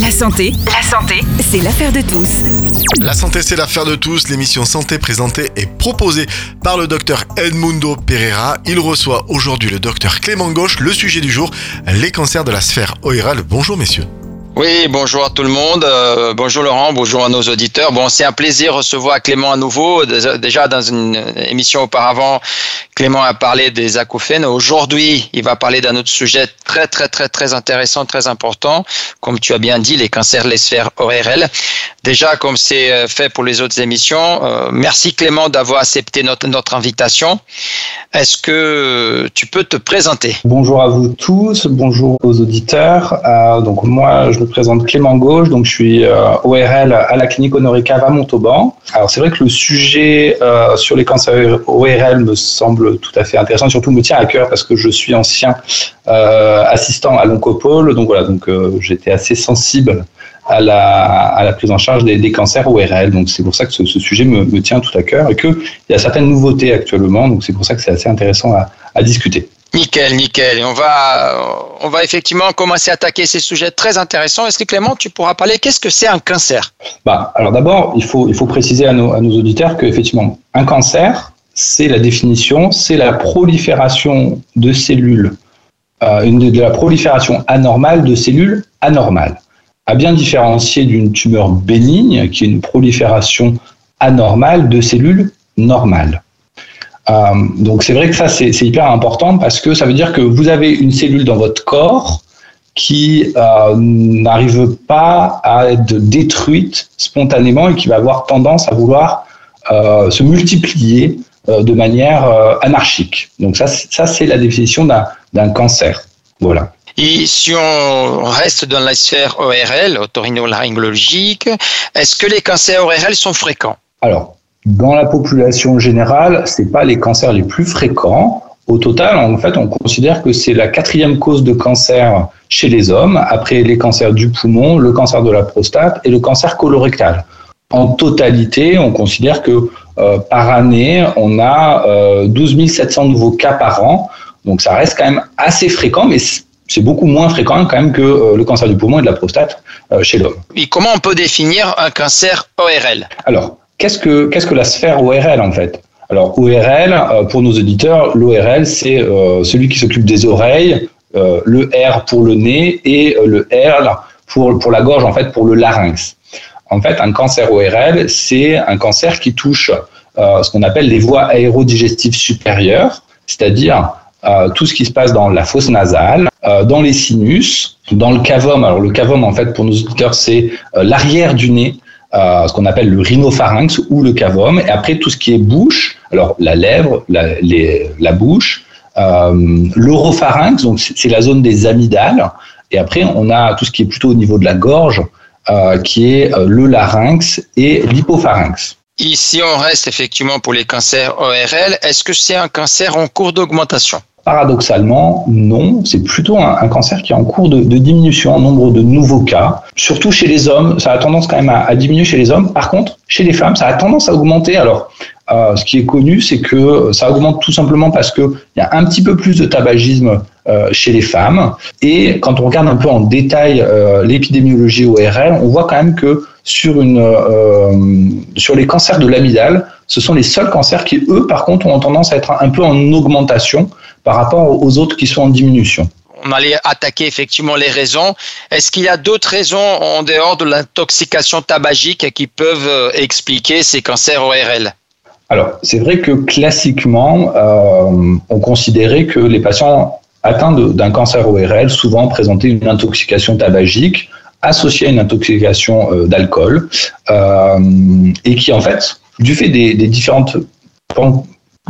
La santé, la santé, c'est l'affaire de tous. La santé, c'est l'affaire de tous. L'émission Santé présentée et proposée par le docteur Edmundo Pereira. Il reçoit aujourd'hui le docteur Clément Gauche. Le sujet du jour, les cancers de la sphère orale. Bonjour messieurs. Oui, bonjour à tout le monde. Euh, bonjour Laurent, bonjour à nos auditeurs. Bon, c'est un plaisir de recevoir Clément à nouveau. Déjà dans une émission auparavant, Clément a parlé des acouphènes. Aujourd'hui, il va parler d'un autre sujet très très très très intéressant, très important. Comme tu as bien dit, les cancers les sphères ORL. Déjà, comme c'est euh, fait pour les autres émissions, euh, merci Clément d'avoir accepté notre, invitation. Est-ce que tu peux te présenter? Bonjour à vous tous, bonjour aux auditeurs. donc moi, je me présente Clément Gauche, donc je suis euh, ORL à la clinique Honoré Cave à Montauban. Alors c'est vrai que le sujet euh, sur les cancers ORL me semble tout à fait intéressant, surtout me tient à cœur parce que je suis ancien euh, assistant à l'oncopole, donc voilà, donc j'étais assez sensible à la, à la prise en charge des, des cancers ORL. Donc c'est pour ça que ce, ce sujet me, me, tient tout à cœur et qu'il y a certaines nouveautés actuellement. Donc c'est pour ça que c'est assez intéressant à, à discuter. Nickel, nickel. Et on va, on va effectivement commencer à attaquer ces sujets très intéressants. Est-ce que Clément, tu pourras parler Qu'est-ce que c'est un cancer? Bah, Alors d'abord, il faut, il faut préciser à nos, à nos auditeurs qu'effectivement, un cancer, c'est la définition, c'est la prolifération de cellules, euh, une, de la prolifération anormale de cellules anormales, à bien différencier d'une tumeur bénigne, qui est une prolifération anormale de cellules normales. Euh, donc c'est vrai que ça c'est hyper important parce que ça veut dire que vous avez une cellule dans votre corps qui euh, n'arrive pas à être détruite spontanément et qui va avoir tendance à vouloir euh, se multiplier de manière anarchique. Donc ça, ça c'est la définition d'un cancer. Voilà. Et si on reste dans la sphère ORL, otorhinolaryngologique, est-ce que les cancers ORL sont fréquents? Alors, dans la population générale, c'est pas les cancers les plus fréquents. Au total, en fait, on considère que c'est la quatrième cause de cancer chez les hommes, après les cancers du poumon, le cancer de la prostate et le cancer colorectal. En totalité, on considère que euh, par année, on a euh, 12 700 nouveaux cas par an. Donc ça reste quand même assez fréquent, mais c'est beaucoup moins fréquent quand même que euh, le cancer du poumon et de la prostate euh, chez l'homme. Et comment on peut définir un cancer ORL Alors, Qu'est-ce que, qu'est-ce que la sphère ORL en fait? Alors ORL, euh, pour nos auditeurs, l'ORL c'est celui qui s'occupe des oreilles, le R pour le nez et le R pour, pour la gorge en fait pour le larynx. En fait, un cancer ORL c'est un cancer qui touche ce qu'on appelle les voies aérodigestives supérieures, c'est-à-dire tout ce qui se passe dans la fosse nasale, dans les sinus, dans le cavum. Alors le cavum en fait pour nos auditeurs c'est l'arrière du nez euh, ce qu'on appelle le rhinopharynx ou le cavum, et après tout ce qui est bouche, alors la lèvre, la, les, la bouche, euh, l'oropharynx, donc c'est la zone des amygdales, et après on a tout ce qui est plutôt au niveau de la gorge, euh, qui est euh, le larynx et l'hypopharynx. Ici, on reste effectivement pour les cancers ORL. Est-ce que c'est un cancer en cours d'augmentation? Paradoxalement, non. C'est plutôt un, cancer qui est en cours de, diminution en nombre de nouveaux cas. Surtout chez les hommes, ça a tendance quand même à, diminuer chez les hommes. Par contre, chez les femmes, ça a tendance à augmenter. Alors, euh, ce qui est connu, c'est que ça augmente tout simplement parce qu'il y a un petit peu plus de tabagisme euh, chez les femmes. Et quand on regarde un peu en détail euh, l'épidémiologie ORL, on voit quand même que sur, les cancers de l'amygdale, ce sont les seuls cancers qui, eux, par contre, ont tendance à être un peu en augmentation par rapport aux autres qui sont en diminution. On allait attaquer effectivement les raisons. Est-ce qu'il y a d'autres raisons en dehors de l'intoxication tabagique qui peuvent euh, expliquer ces cancers ORL Alors, c'est vrai que classiquement, euh, on considérait que les patients atteints d'un cancer ORL souvent présentaient une intoxication tabagique associée à une intoxication euh, d'alcool euh, et qui, en fait, du fait des, des différentes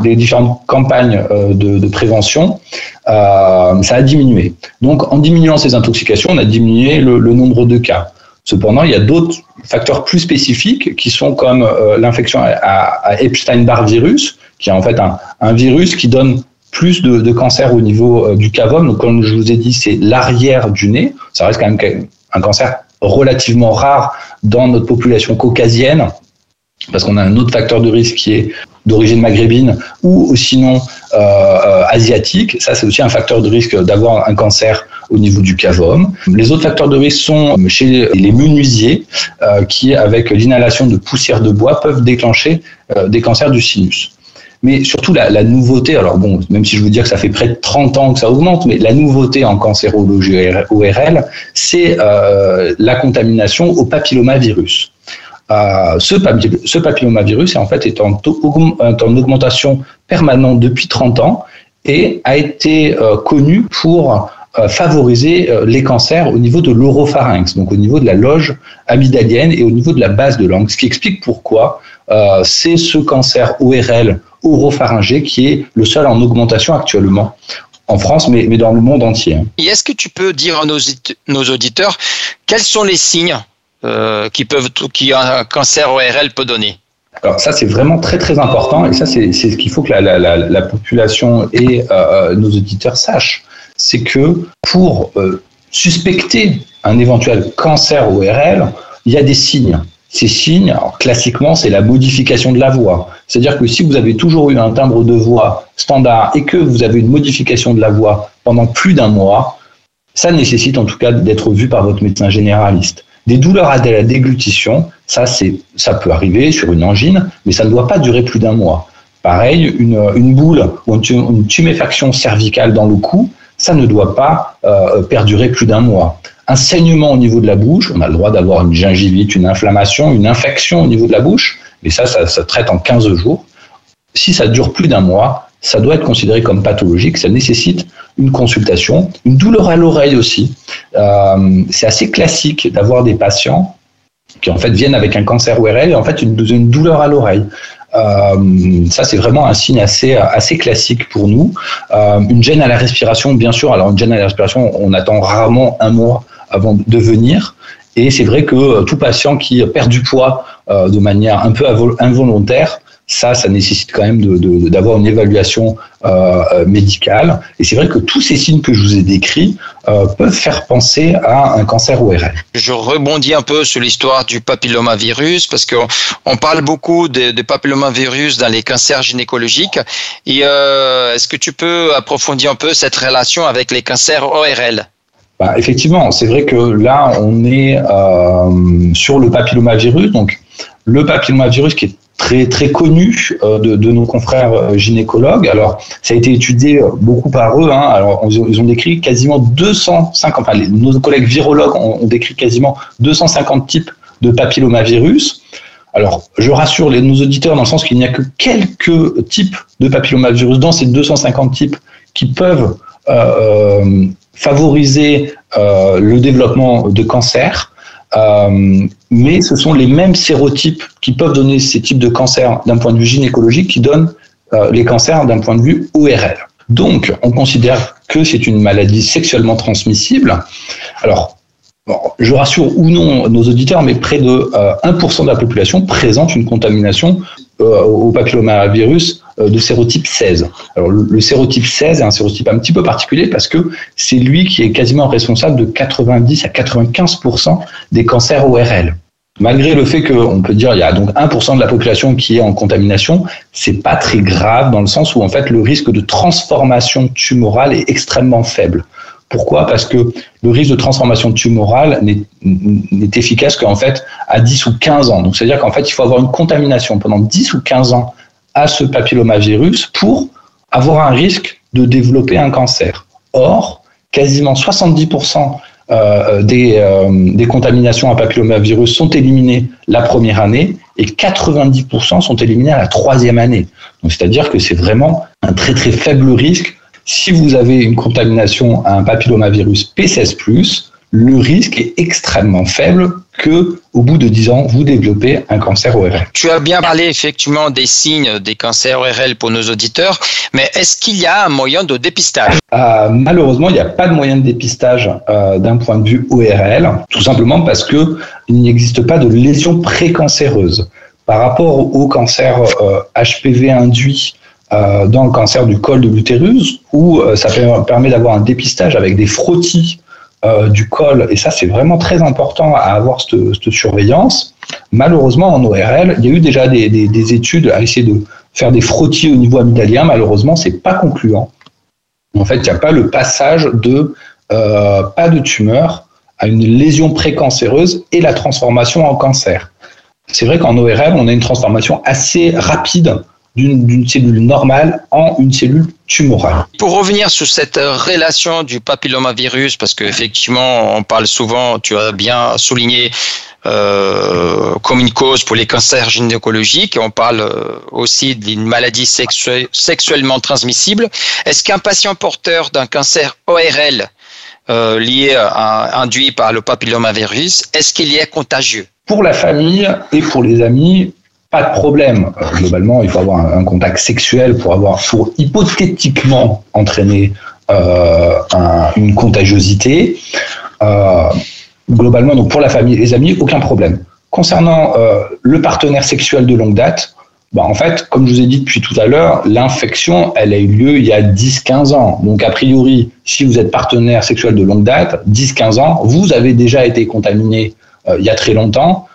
des différentes campagnes euh, de, de, prévention, euh, ça a diminué. Donc, en diminuant ces intoxications, on a diminué le, le nombre de cas. Cependant, il y a d'autres facteurs plus spécifiques qui sont comme euh, l'infection à, à Epstein-Barr virus, qui est en fait un, un virus qui donne plus de, de cancer au niveau euh, du cavum. Donc, comme je vous ai dit, c'est l'arrière du nez. Ça reste quand même un cancer relativement rare dans notre population caucasienne, parce qu'on a un autre facteur de risque qui est d'origine maghrébine ou sinon euh, euh, asiatique. Ça, c'est aussi un facteur de risque d'avoir un cancer au niveau du cavum. Les autres facteurs de risque sont chez les menuisiers qui, avec l'inhalation de poussière de bois, peuvent déclencher des cancers du sinus. Mais surtout, la, nouveauté, alors bon, même si je veux dire que ça fait près de 30 ans que ça augmente, mais la nouveauté en cancérologie ORL, c'est euh, la contamination au papillomavirus. Ce, papillomavirus, en fait, est en, en, augmentation permanente depuis 30 ans et a été euh, connu pour euh, favoriser euh, les cancers au niveau de l'oropharynx, donc au niveau de la loge amygdalienne et au niveau de la base de langue, ce qui explique pourquoi c'est ce cancer ORL oropharyngé qui est le seul en augmentation actuellement en France, mais, dans le monde entier. Et est-ce que tu peux dire à nos auditeurs quels sont les signes qui peuvent qu'un cancer ORL peut donner alors ça, c'est vraiment très très important et ça, c'est ce qu'il faut que la, la, la, population et nos auditeurs sachent c'est que pour euh, suspecter un éventuel cancer ORL, il y a des signes. Ces signes, classiquement, c'est la modification de la voix. C'est-à-dire que si vous avez toujours eu un timbre de voix standard et que vous avez une modification de la voix pendant plus d'un mois, ça nécessite en tout cas d'être vu par votre médecin généraliste. Des douleurs à la déglutition, ça, peut arriver sur une angine, mais ça ne doit pas durer plus d'un mois. Pareil, une, boule ou une tuméfaction cervicale dans le cou, ça ne doit pas euh, perdurer plus d'un mois. Un saignement au niveau de la bouche, on a le droit d'avoir une gingivite, une inflammation, une infection au niveau de la bouche, mais ça, ça, ça traite en 15 jours. Si ça dure plus d'un mois, ça doit être considéré comme pathologique, ça nécessite une consultation, une douleur à l'oreille aussi. Euh, c'est assez classique d'avoir des patients qui en fait viennent avec un cancer ORL et en fait une, douleur à l'oreille. Euh, ça, c'est vraiment un signe assez, assez classique pour nous. Euh, une gêne à la respiration, bien sûr. Alors, une gêne à la respiration, on attend rarement un mois avant de venir. Et c'est vrai que tout patient qui perd du poids de manière un peu involontaire ça, ça nécessite quand même d'avoir une évaluation euh, euh, médicale. Et c'est vrai que tous ces signes que je vous ai décrits euh, peuvent faire penser à un cancer ORL. Je rebondis un peu sur l'histoire du papillomavirus parce qu'on parle beaucoup de, de, papillomavirus dans les cancers gynécologiques. Et est-ce que tu peux approfondir un peu cette relation avec les cancers ORL bah, effectivement, c'est vrai que là, on est sur le papillomavirus. Donc, le papillomavirus qui est très très connu euh, de, nos confrères euh, gynécologues. Alors, ça a été étudié euh, beaucoup par eux. Hein. Alors, ils ont décrit quasiment 250. Enfin, nos collègues virologues ont, décrit quasiment 250 types de papillomavirus. Alors, je rassure nos auditeurs dans le sens qu'il n'y a que quelques types de papillomavirus dans ces 250 types qui peuvent favoriser le développement de cancer. Mais ce sont les mêmes sérotypes qui peuvent donner ces types de cancers d'un point de vue gynécologique qui donnent euh, les cancers d'un point de vue ORL. Donc, on considère que c'est une maladie sexuellement transmissible. Alors, je rassure ou non nos auditeurs, mais près de 1% euh, de la population présente une contamination au papillomavirus euh, de sérotype 16. Alors le, sérotype 16 est un sérotype un petit peu particulier parce que c'est lui qui est quasiment responsable de 90 à 95% des cancers ORL. Malgré le fait qu'on peut dire qu'il y a donc 1% de la population qui est en contamination, c'est pas très grave dans le sens où en fait le risque de transformation tumorale est extrêmement faible. Pourquoi? Parce que le risque de transformation tumorale n'est efficace qu'en fait à 10 ou 15 ans. Donc c'est-à-dire qu'en fait il faut avoir une contamination pendant 10 ou 15 ans à ce papillomavirus pour avoir un risque de développer un cancer. Or, quasiment 70% euh, des, euh, des, contaminations à papillomavirus sont éliminées la première année et 90% sont éliminées à la troisième année. c'est-à-dire que c'est vraiment un très très faible risque. Si vous avez une contamination à un papillomavirus P16+, le risque est extrêmement faible que au bout de 10 ans, vous développez un cancer ORL. Tu as bien parlé effectivement des signes des cancers ORL pour nos auditeurs, mais est-ce qu'il y a un moyen de dépistage? Euh, Malheureusement, il n'y a pas de moyen de dépistage euh, d'un point de vue ORL, tout simplement parce que il n'existe pas de lésion précancéreuse. Par rapport au cancer HPV euh, induit dans le cancer du col de l'utérus, où ça permet d'avoir un dépistage avec des frottis euh, du col, et ça c'est vraiment très important à avoir cette, surveillance. Malheureusement, en ORL, il y a eu déjà des, études à essayer de faire des frottis au niveau amygdalien. Malheureusement, c'est pas concluant. En fait, il n'y a pas le passage de pas de tumeur, à une lésion précancéreuse et la transformation en cancer. C'est vrai qu'en ORL, on a une transformation assez rapide d'une cellule normale en une cellule tumorale. Pour revenir sur cette relation du papillomavirus, parce qu'effectivement, on parle souvent, tu as bien souligné, euh, comme une cause pour les cancers gynécologiques. On parle euh, aussi d'une maladie sexuellement transmissible. Est-ce qu'un patient porteur d'un cancer ORL euh, lié à, induit par le papillomavirus, est-ce qu'il est contagieux? Pour la famille et pour les amis, pas de problème. Euh, globalement, il faut avoir un, contact sexuel pour avoir, pour hypothétiquement entraîner euh, une contagiosité. Euh, globalement, donc pour la famille et les amis, aucun problème. Concernant le partenaire sexuel de longue date, bah en fait, comme je vous ai dit depuis tout à l'heure, l'infection, elle a eu lieu il y a 10-15 ans. Donc, a priori, si vous êtes partenaire sexuel de longue date, 10-15 ans, vous avez déjà été contaminé il y a très longtemps.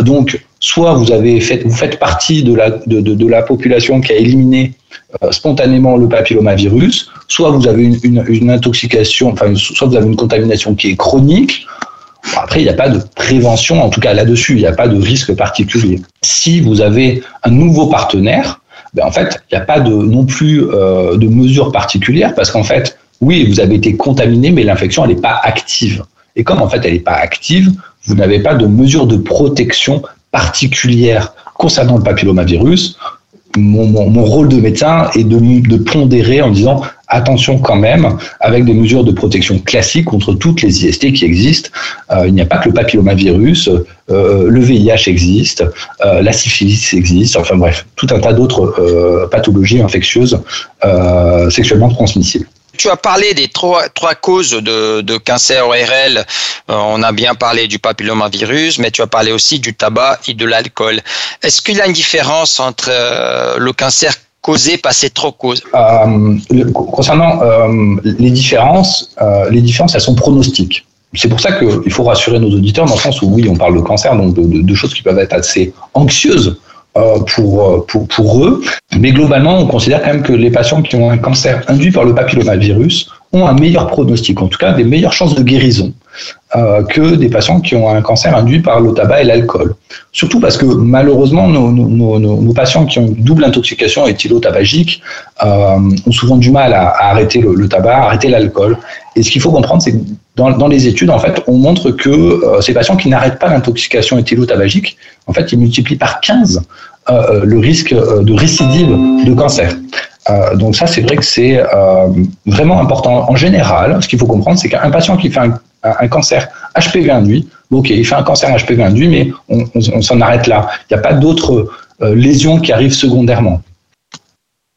donc, soit vous, avez vous faites partie de la, de, de, la population qui a éliminé euh, spontanément le papillomavirus, soit vous avez une, une, intoxication, enfin, soit vous avez une contamination qui est chronique. après, il n'y a pas de prévention, en tout cas là-dessus, il n'y a pas de risque particulier. Si vous avez un nouveau partenaire, ben en fait, il n'y a pas de, non plus euh, de mesures particulières parce qu'en fait, oui, vous avez été contaminé, mais l'infection, elle n'est pas active. Et comme en fait, elle n'est pas active, vous n'avez pas de mesures de protection particulière concernant le papillomavirus, mon, rôle de médecin est de, de, pondérer en disant attention quand même, avec des mesures de protection classiques contre toutes les IST qui existent. Euh, il n'y a pas que le papillomavirus, euh, le VIH existe, euh, la syphilis existe, enfin bref, tout un tas d'autres pathologies infectieuses sexuellement transmissibles. Tu as parlé des trois, trois causes de, de cancer ORL. Euh, on a bien parlé du papillomavirus, mais tu as parlé aussi du tabac et de l'alcool. Est-ce qu'il y a une différence entre euh, le cancer causé par ces trois causes? Euh, Concernant les différences, les différences, elles sont pronostiques. C'est pour ça qu'il faut rassurer nos auditeurs dans le sens où oui, on parle de cancer, donc de, choses qui peuvent être assez anxieuses euh, pour, euh, pour, pour eux. Mais globalement, on considère quand même que les patients qui ont un cancer induit par le papillomavirus ont un meilleur pronostic, en tout cas des meilleures chances de guérison euh, que des patients qui ont un cancer induit par le tabac et l'alcool. Surtout parce que malheureusement, nos, nos, nos, nos patients qui ont double intoxication éthylo-tabagique euh, ont souvent du mal à, arrêter le, le, tabac, arrêter l'alcool. Et ce qu'il faut comprendre, c'est que dans, les études, en fait, on montre que euh, ces patients qui n'arrêtent pas l'intoxication éthylo-tabagique, en fait, ils multiplient par 15 euh, euh, le risque de récidive de cancer. Donc ça, c'est vrai que c'est vraiment important. En général, ce qu'il faut comprendre, c'est qu'un patient qui fait un, cancer HPV induit, ok, il fait un cancer HPV induit, mais on, s'en arrête là. Il n'y a pas d'autres lésions qui arrivent secondairement.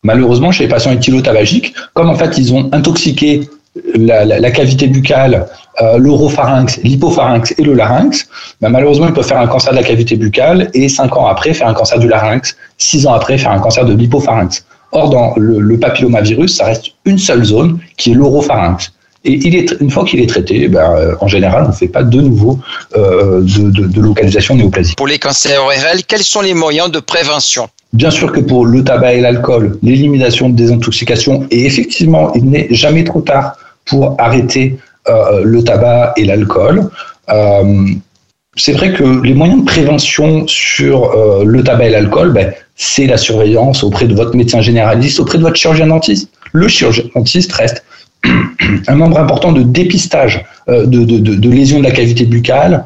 Malheureusement, chez les patients éthylotabagiques, comme en fait ils ont intoxiqué la, la, la cavité buccale, euh, l'oropharynx, l'hypopharynx et le larynx, ben malheureusement, ils peuvent faire un cancer de la cavité buccale et cinq ans après faire un cancer du larynx, six ans après faire un cancer de l'hypopharynx. Or, dans le, le, papillomavirus, ça reste une seule zone qui est l'oropharynx. Et il est, une fois qu'il est traité, ben, euh, en général, on ne fait pas de nouveau euh, de, de, de, localisation néoplasique. Pour les cancers ORL, quels sont les moyens de prévention? Bien sûr que pour le tabac et l'alcool, l'élimination de désintoxication, et effectivement, il n'est jamais trop tard pour arrêter euh, le tabac et l'alcool. Euh, c'est vrai que les moyens de prévention sur euh, le tabac et l'alcool, ben, c'est la surveillance auprès de votre médecin généraliste, auprès de votre chirurgien dentiste. Le chirurgien dentiste reste un membre important de dépistage de, de, de, lésions de la cavité buccale.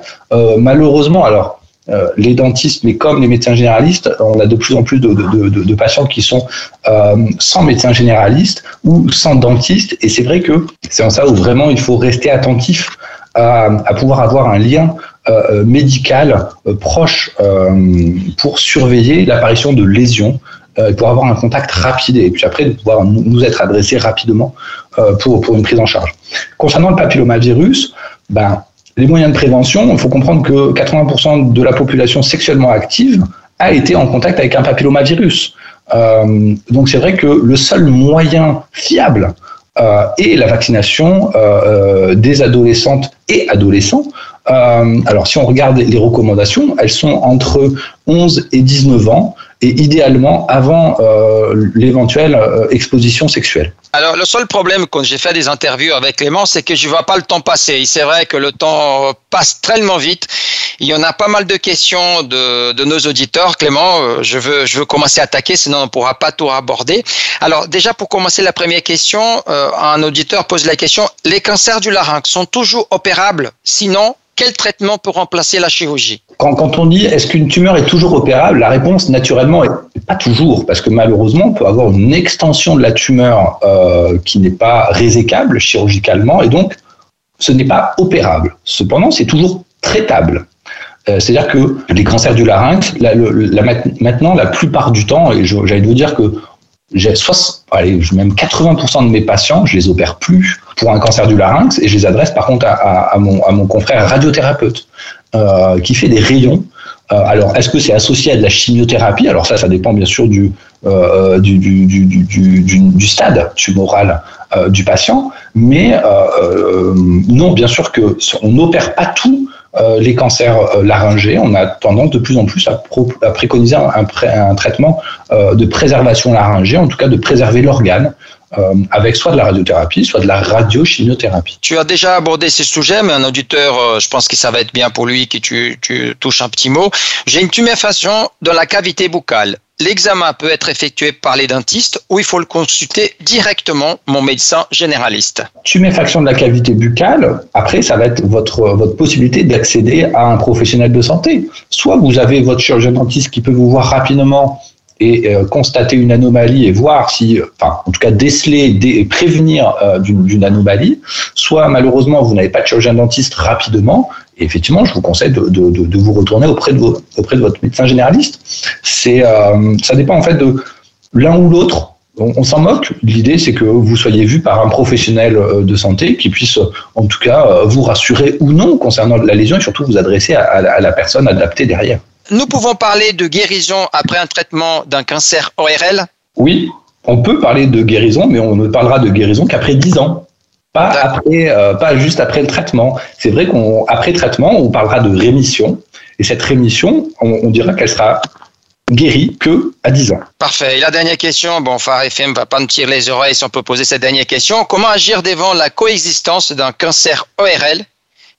Malheureusement, alors euh, les dentistes, mais comme les médecins généralistes, on a de plus en plus de, patients qui sont euh, sans médecin généraliste ou sans dentiste. Et c'est vrai que c'est en ça où vraiment il faut rester attentif à, à pouvoir avoir un lien euh, médical euh, proche euh, pour surveiller l'apparition de lésions et pour avoir un contact rapide et puis après de pouvoir nous être adressé rapidement pour, pour une prise en charge. Concernant le papillomavirus, ben, moyens de prévention, il faut comprendre que 80% de la population sexuellement active a été en contact avec un papillomavirus. Euh, donc c'est vrai que le seul moyen fiable euh, est la vaccination euh, des adolescentes et adolescents. Alors si on regarde les recommandations, elles sont entre 11 et 19 ans et idéalement avant l'éventuelle exposition sexuelle. Alors, le seul problème quand j'ai fait des interviews avec Clément, c'est que je vois pas le temps passer. C'est vrai que le temps passe tellement vite. Il y en a pas mal de questions de, de nos auditeurs. Clément, je veux, je veux commencer à attaquer, sinon on ne pourra pas tout aborder. Alors, déjà, pour commencer la première question, un auditeur pose la question, les cancers du larynx sont toujours opérables? Sinon, quel traitement peut remplacer la chirurgie quand, quand, on dit est-ce qu'une tumeur est toujours opérable, la réponse naturellement est pas toujours, parce que malheureusement, on peut avoir une extension de la tumeur euh, qui n'est pas résécable chirurgicalement, et donc ce n'est pas opérable. Cependant, c'est toujours traitable. Euh, C'est-à-dire que les cancers du larynx, la, la, maintenant, la plupart du temps, et j'allais vous dire que j'ai allez, même 80% de mes patients, je les opère plus pour un cancer du larynx et je les adresse par contre à, à, mon, à mon, confrère radiothérapeute euh, qui fait des rayons. Euh, alors, est-ce que c'est associé à de la chimiothérapie? Alors ça, ça dépend bien sûr du, euh, du, du, du, du, stade tumoral euh, du patient, mais euh, euh, non, bien sûr que on n'opère pas tout les cancers euh, laryngés, on a tendance de plus en plus à, préconiser un, traitement euh, de préservation laryngée, en tout cas de préserver l'organe. avec soit de la radiothérapie, soit de la radiochimiothérapie. Tu as déjà abordé ces sujets, mais un auditeur, je pense que ça va être bien pour lui que tu, tu touches un petit mot. J'ai une tuméfaction dans la cavité buccale l'examen peut être effectué par les dentistes ou il faut le consulter directement mon médecin généraliste. Tuméfaction de la cavité buccale, après, ça va être votre, votre possibilité d'accéder à un professionnel de santé. Soit vous avez votre chirurgien dentiste qui peut vous voir rapidement et euh, constater une anomalie et voir si, enfin, en tout cas déceler et prévenir euh, d'une anomalie, soit malheureusement vous n'avez pas de chirurgien dentiste rapidement, et effectivement, je vous conseille de, de, de, vous retourner auprès de, vos, auprès de votre médecin généraliste. C'est, euh, ça dépend en fait de l'un ou l'autre. On, s'en moque. L'idée, c'est que vous soyez vu par un professionnel euh, de santé qui puisse, en tout cas, euh, vous rassurer ou non concernant la lésion et surtout vous adresser à, à la personne adaptée derrière. Nous pouvons parler de guérison après un traitement d'un cancer ORL Oui, on peut parler de guérison, mais on ne parlera de guérison qu'après 10 ans. Pas, après, euh, pas juste après le traitement. C'est vrai qu'après traitement, on parlera de rémission. Et cette rémission, on, on dira qu'elle sera guérie que à 10 ans. Parfait. Et la dernière question, bon, Phare FM va pas me tirer les oreilles si on peut poser cette dernière question. Comment agir devant la coexistence d'un cancer ORL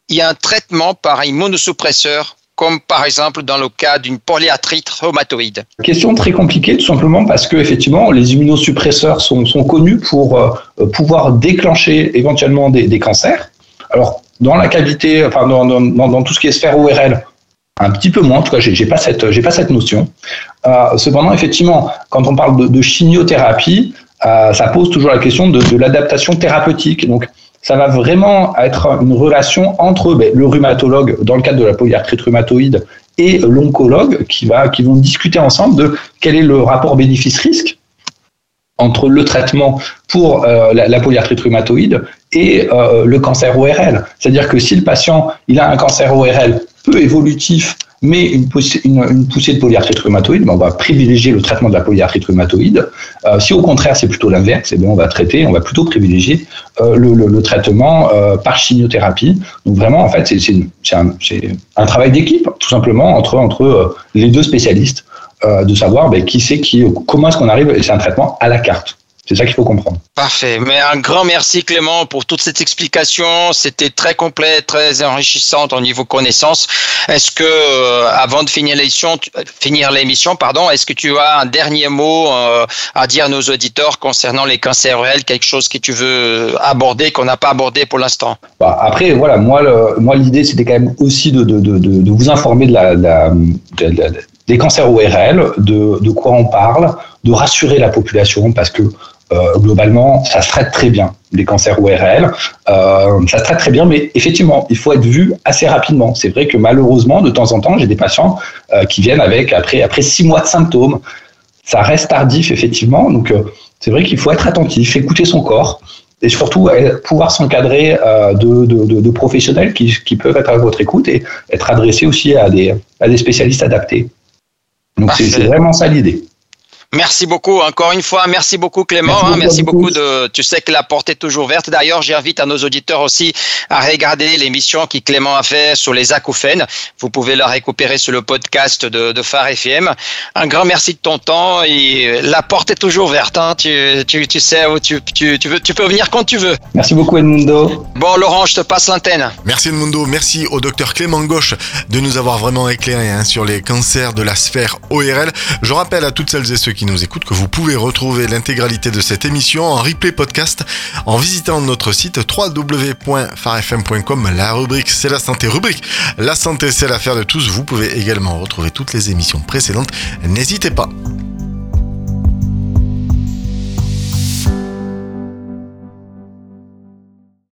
Il y a un traitement par immunosuppresseur comme par exemple dans le cas d'une polyarthrite rhumatoïde Question très compliquée, tout simplement parce que effectivement, les immunosuppresseurs sont, sont connus pour euh, pouvoir déclencher éventuellement des, cancers. Alors, dans la cavité, enfin, dans, dans, dans, tout ce qui est sphère ORL, un petit peu moins, en tout cas, j'ai pas pas cette notion. Euh, cependant, effectivement, quand on parle de, de chimiothérapie, euh, ça pose toujours la question de, de l'adaptation thérapeutique. Donc, ça va vraiment être une relation entre ben, le rhumatologue, dans le cadre de la polyarthrite rhumatoïde, et l'oncologue qui, va, qui vont discuter ensemble de quel est le rapport bénéfice-risque entre le traitement pour euh, la, polyarthrite rhumatoïde et euh, le cancer ORL. C'est-à-dire que si le patient il a un cancer ORL peu évolutif mais une, poussée, de polyarthrite rhumatoïde, ben on va privilégier le traitement de la polyarthrite rhumatoïde. Euh, si au contraire c'est plutôt l'inverse, eh ben on va traiter, on va plutôt privilégier euh, le, traitement euh, par chimiothérapie. Donc vraiment, en fait, c'est un, travail d'équipe, tout simplement, entre, entre les deux spécialistes, de savoir ben, qui c'est qui, comment est-ce qu'on arrive, et c'est un traitement à la carte. C'est ça qu'il faut comprendre. Parfait. Mais un grand merci Clément pour toute cette explication. C'était très complet, très enrichissante au niveau connaissance. Est-ce que euh, avant de finir l'émission, finir l'émission, pardon, est-ce que tu as un dernier mot euh, à dire à nos auditeurs concernant les cancers réels, quelque chose que tu veux aborder qu'on n'a pas abordé pour l'instant? Bah, Après, voilà, moi, le, moi l'idée c'était quand même aussi de, de, de, de, vous informer de la, la, la des cancers ORL, de, de quoi on parle, de rassurer la population parce que euh, globalement, ça se traite très bien, les cancers ORL. Euh, ça se traite très bien, mais effectivement, il faut être vu assez rapidement. C'est vrai que malheureusement, de temps en temps, j'ai des patients euh, qui viennent avec, après, après six mois de symptômes. Ça reste tardif, effectivement. Donc, euh, c'est vrai qu'il faut être attentif, écouter son corps et surtout euh, pouvoir s'encadrer euh, de, de, de, professionnels qui, qui, peuvent être à votre écoute et être adressés aussi à des, à des spécialistes adaptés. Donc, c'est vraiment ça l'idée. Merci beaucoup, encore une fois, merci beaucoup Clément, merci, hein, beaucoup, merci beaucoup, de, tu sais que la porte est toujours verte. D'ailleurs, j'invite à nos auditeurs aussi à regarder l'émission qui Clément a fait sur les acouphènes. Vous pouvez la récupérer sur le podcast de, de Phare FM. Un grand merci de ton temps et la porte est toujours verte. Hein. Tu, tu, tu, sais où tu, tu, tu, veux, tu peux venir quand tu veux. Merci beaucoup Edmundo. Bon Laurent, je te passe l'antenne. Merci Edmundo, merci au docteur Clément Gauche de nous avoir vraiment éclairé hein, sur les cancers de la sphère ORL. Je rappelle à toutes celles et ceux qui nous écoutent que vous pouvez retrouver l'intégralité de cette émission en replay podcast en visitant notre site www.farfm.com. La rubrique c'est la santé. Rubrique la santé c'est l'affaire de tous. Vous pouvez également retrouver toutes les émissions précédentes. N'hésitez pas.